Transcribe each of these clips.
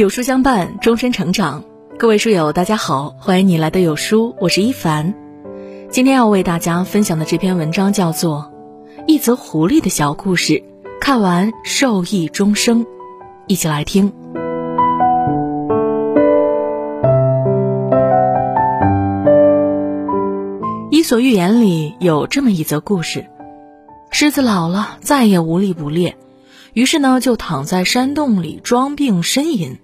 有书相伴，终身成长。各位书友，大家好，欢迎你来到有书，我是一凡。今天要为大家分享的这篇文章叫做《一则狐狸的小故事》，看完受益终生。一起来听。《伊索寓言》里有这么一则故事：狮子老了，再也无力捕猎。于是呢，就躺在山洞里装病呻吟。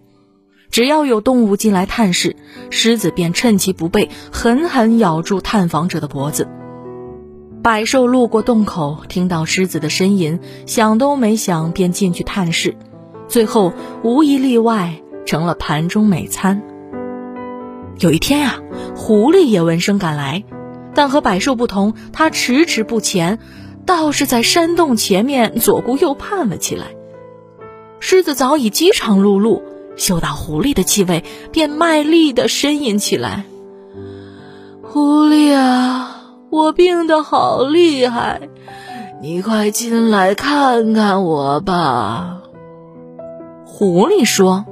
只要有动物进来探视，狮子便趁其不备，狠狠咬住探访者的脖子。百兽路过洞口，听到狮子的呻吟，想都没想便进去探视，最后无一例外成了盘中美餐。有一天呀，狐狸也闻声赶来，但和百兽不同，它迟迟不前。倒是在山洞前面左顾右盼了起来。狮子早已饥肠辘辘，嗅到狐狸的气味，便卖力的呻吟起来：“狐狸啊，我病得好厉害，你快进来看看我吧。”狐狸说：“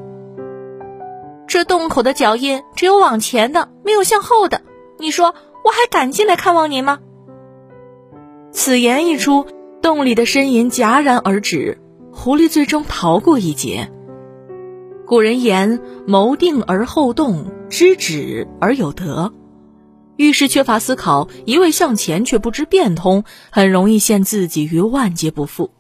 这洞口的脚印只有往前的，没有向后的。你说我还敢进来看望您吗？”此言一出，洞里的呻吟戛然而止，狐狸最终逃过一劫。古人言：“谋定而后动，知止而有得。”遇事缺乏思考，一味向前却不知变通，很容易陷自己于万劫不复。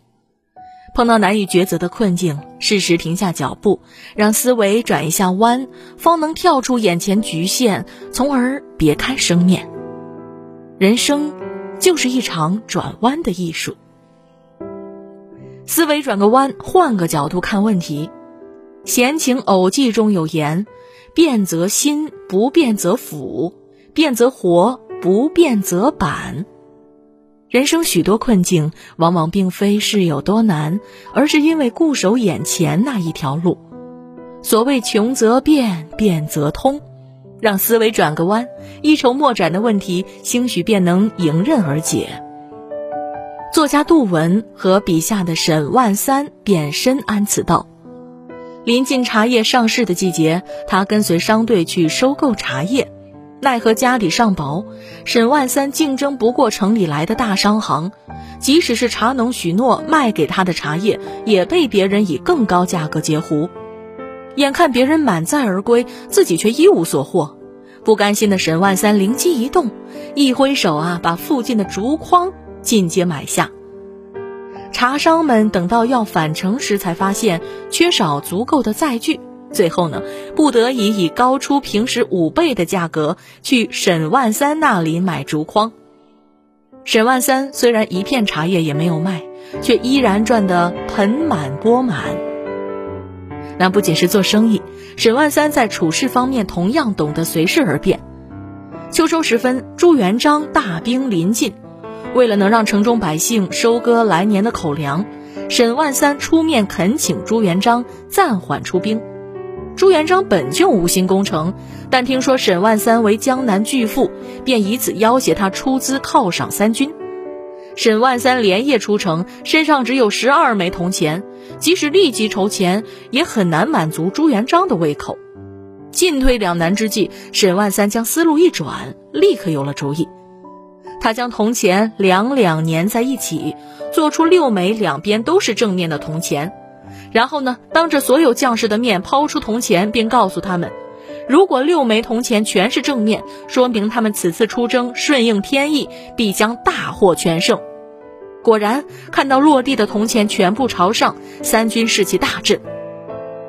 碰到难以抉择的困境，适时停下脚步，让思维转一下弯，方能跳出眼前局限，从而别开生面。人生。就是一场转弯的艺术。思维转个弯，换个角度看问题。《闲情偶记》中有言：“变则新，不变则腐；变则活，不变则板。”人生许多困境，往往并非事有多难，而是因为固守眼前那一条路。所谓“穷则变，变则通”。让思维转个弯，一筹莫展的问题，兴许便能迎刃而解。作家杜文和笔下的沈万三便深谙此道。临近茶叶上市的季节，他跟随商队去收购茶叶，奈何家底尚薄，沈万三竞争不过城里来的大商行，即使是茶农许诺卖给他的茶叶，也被别人以更高价格截胡。眼看别人满载而归，自己却一无所获，不甘心的沈万三灵机一动，一挥手啊，把附近的竹筐尽皆买下。茶商们等到要返程时，才发现缺少足够的载具，最后呢，不得已以高出平时五倍的价格去沈万三那里买竹筐。沈万三虽然一片茶叶也没有卖，却依然赚得盆满钵满。那不仅是做生意，沈万三在处事方面同样懂得随势而变。秋收时分，朱元璋大兵临近，为了能让城中百姓收割来年的口粮，沈万三出面恳请朱元璋暂缓出兵。朱元璋本就无心攻城，但听说沈万三为江南巨富，便以此要挟他出资犒赏三军。沈万三连夜出城，身上只有十二枚铜钱，即使立即筹钱，也很难满足朱元璋的胃口。进退两难之际，沈万三将思路一转，立刻有了主意。他将铜钱两两粘在一起，做出六枚两边都是正面的铜钱，然后呢，当着所有将士的面抛出铜钱，并告诉他们：如果六枚铜钱全是正面，说明他们此次出征顺应天意，必将大获全胜。果然，看到落地的铜钱全部朝上，三军士气大振。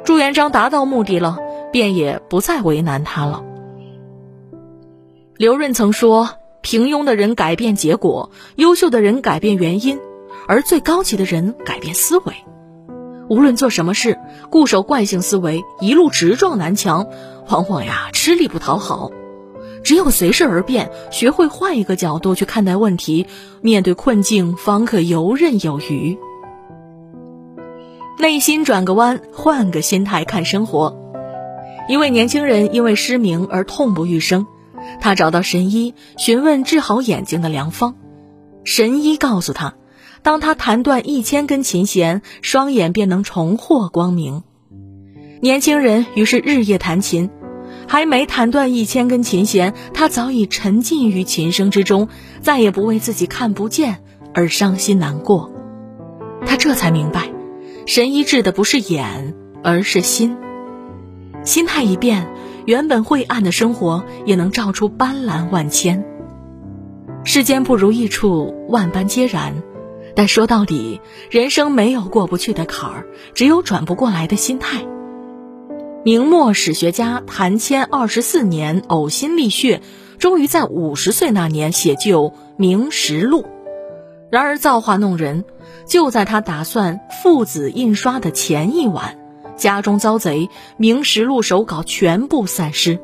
朱元璋达到目的了，便也不再为难他了。刘润曾说：“平庸的人改变结果，优秀的人改变原因，而最高级的人改变思维。无论做什么事，固守惯性思维，一路直撞南墙，往往呀吃力不讨好。”只有随势而变，学会换一个角度去看待问题，面对困境方可游刃有余。内心转个弯，换个心态看生活。一位年轻人因为失明而痛不欲生，他找到神医询问治好眼睛的良方。神医告诉他，当他弹断一千根琴弦，双眼便能重获光明。年轻人于是日夜弹琴，还没弹断一千根琴弦，他早已沉浸于琴声之中，再也不为自己看不见而伤心难过。他这才明白，神医治的不是眼，而是心。心态一变，原本晦暗的生活也能照出斑斓万千。世间不如意处，万般皆然。但说到底，人生没有过不去的坎儿，只有转不过来的心态。明末史学家谭谦二十四年呕心沥血，终于在五十岁那年写就《明实录》。然而造化弄人，就在他打算父子印刷的前一晚，家中遭贼，《明实录》手稿全部散失，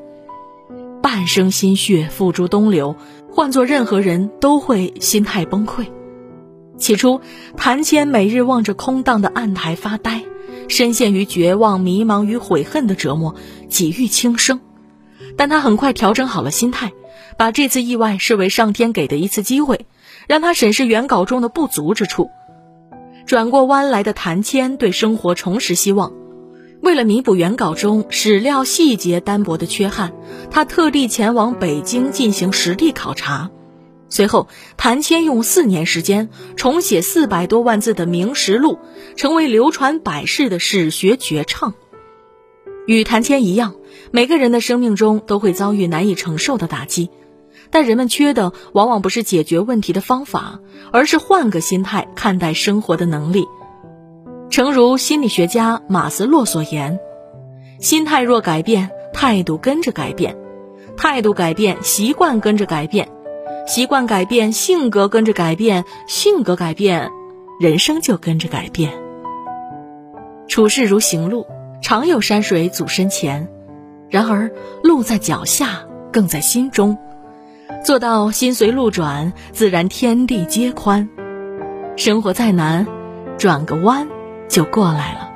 半生心血付诸东流。换做任何人都会心态崩溃。起初，谭谦每日望着空荡的案台发呆，深陷于绝望、迷茫与悔恨的折磨，几欲轻生。但他很快调整好了心态，把这次意外视为上天给的一次机会，让他审视原稿中的不足之处。转过弯来的谭谦对生活重拾希望，为了弥补原稿中史料细节单薄的缺憾，他特地前往北京进行实地考察。随后，谭谦用四年时间重写四百多万字的《明实录》，成为流传百世的史学绝唱。与谭谦一样，每个人的生命中都会遭遇难以承受的打击，但人们缺的往往不是解决问题的方法，而是换个心态看待生活的能力。诚如心理学家马斯洛所言：“心态若改变，态度跟着改变；态度改变，习惯跟着改变。”习惯改变，性格跟着改变；性格改变，人生就跟着改变。处事如行路，常有山水阻身前，然而路在脚下，更在心中。做到心随路转，自然天地皆宽。生活再难，转个弯就过来了。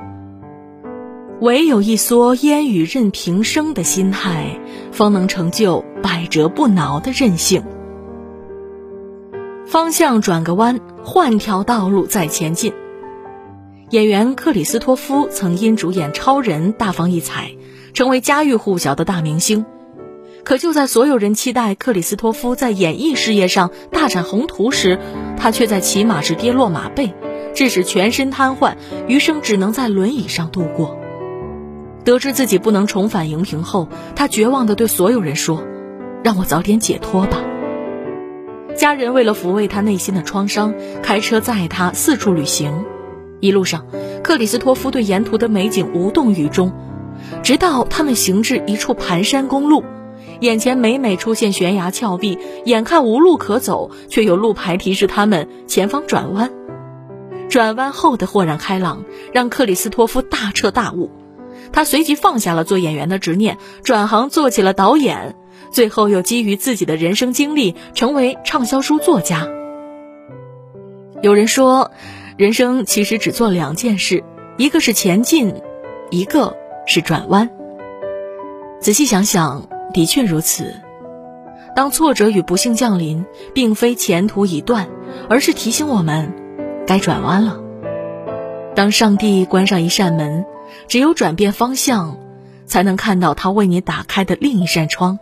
唯有一蓑烟雨任平生的心态，方能成就百折不挠的韧性。方向转个弯，换条道路再前进。演员克里斯托夫曾因主演《超人》大放异彩，成为家喻户晓的大明星。可就在所有人期待克里斯托夫在演艺事业上大展宏图时，他却在骑马时跌落马背，致使全身瘫痪，余生只能在轮椅上度过。得知自己不能重返荧屏后，他绝望地对所有人说：“让我早点解脱吧。”家人为了抚慰他内心的创伤，开车载他四处旅行。一路上，克里斯托夫对沿途的美景无动于衷，直到他们行至一处盘山公路，眼前每每出现悬崖峭壁，眼看无路可走，却有路牌提示他们前方转弯。转弯后的豁然开朗，让克里斯托夫大彻大悟，他随即放下了做演员的执念，转行做起了导演。最后又基于自己的人生经历，成为畅销书作家。有人说，人生其实只做两件事，一个是前进，一个是转弯。仔细想想，的确如此。当挫折与不幸降临，并非前途已断，而是提醒我们该转弯了。当上帝关上一扇门，只有转变方向，才能看到他为你打开的另一扇窗。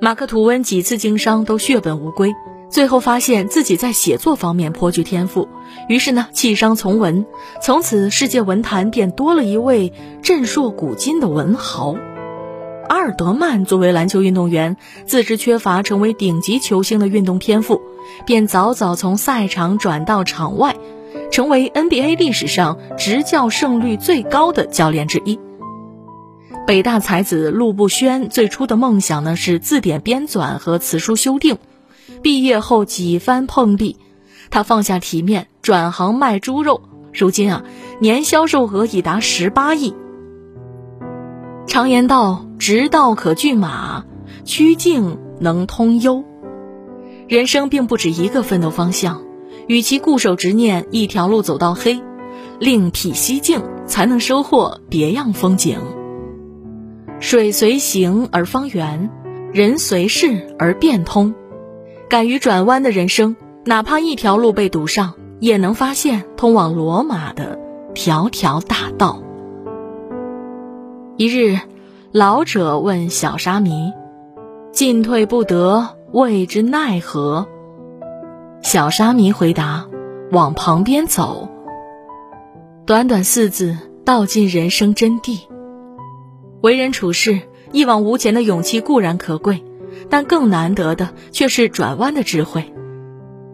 马克·吐温几次经商都血本无归，最后发现自己在写作方面颇具天赋，于是呢弃商从文，从此世界文坛便多了一位震烁古今的文豪。阿尔德曼作为篮球运动员，自知缺乏成为顶级球星的运动天赋，便早早从赛场转到场外，成为 NBA 历史上执教胜率最高的教练之一。北大才子陆步轩最初的梦想呢是字典编纂和词书修订，毕业后几番碰壁，他放下体面转行卖猪肉，如今啊年销售额已达十八亿。常言道，直道可拒马，曲径能通幽。人生并不止一个奋斗方向，与其固守执念，一条路走到黑，另辟蹊径，才能收获别样风景。水随形而方圆，人随事而变通。敢于转弯的人生，哪怕一条路被堵上，也能发现通往罗马的条条大道。一日，老者问小沙弥：“进退不得，谓之奈何？”小沙弥回答：“往旁边走。”短短四字，道尽人生真谛。为人处事，一往无前的勇气固然可贵，但更难得的却是转弯的智慧。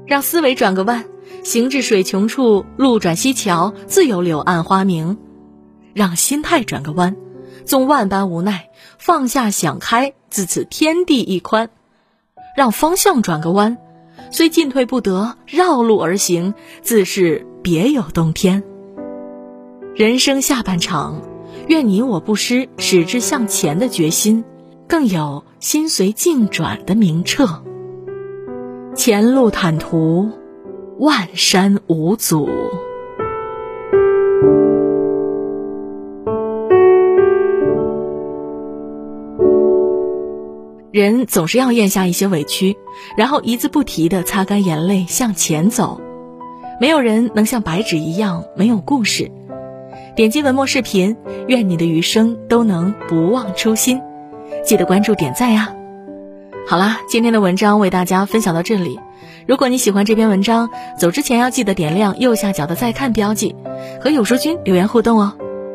让思维转个弯，行至水穷处，路转溪桥，自有柳暗花明；让心态转个弯，纵万般无奈，放下想开，自此天地一宽；让方向转个弯，虽进退不得，绕路而行，自是别有洞天。人生下半场，愿你我不失矢志向前的决心，更有心随境转的明澈。前路坦途，万山无阻。人总是要咽下一些委屈，然后一字不提的擦干眼泪向前走。没有人能像白纸一样没有故事。点击文末视频，愿你的余生都能不忘初心。记得关注点赞呀！好啦，今天的文章为大家分享到这里。如果你喜欢这篇文章，走之前要记得点亮右下角的再看标记，和有书君留言互动哦。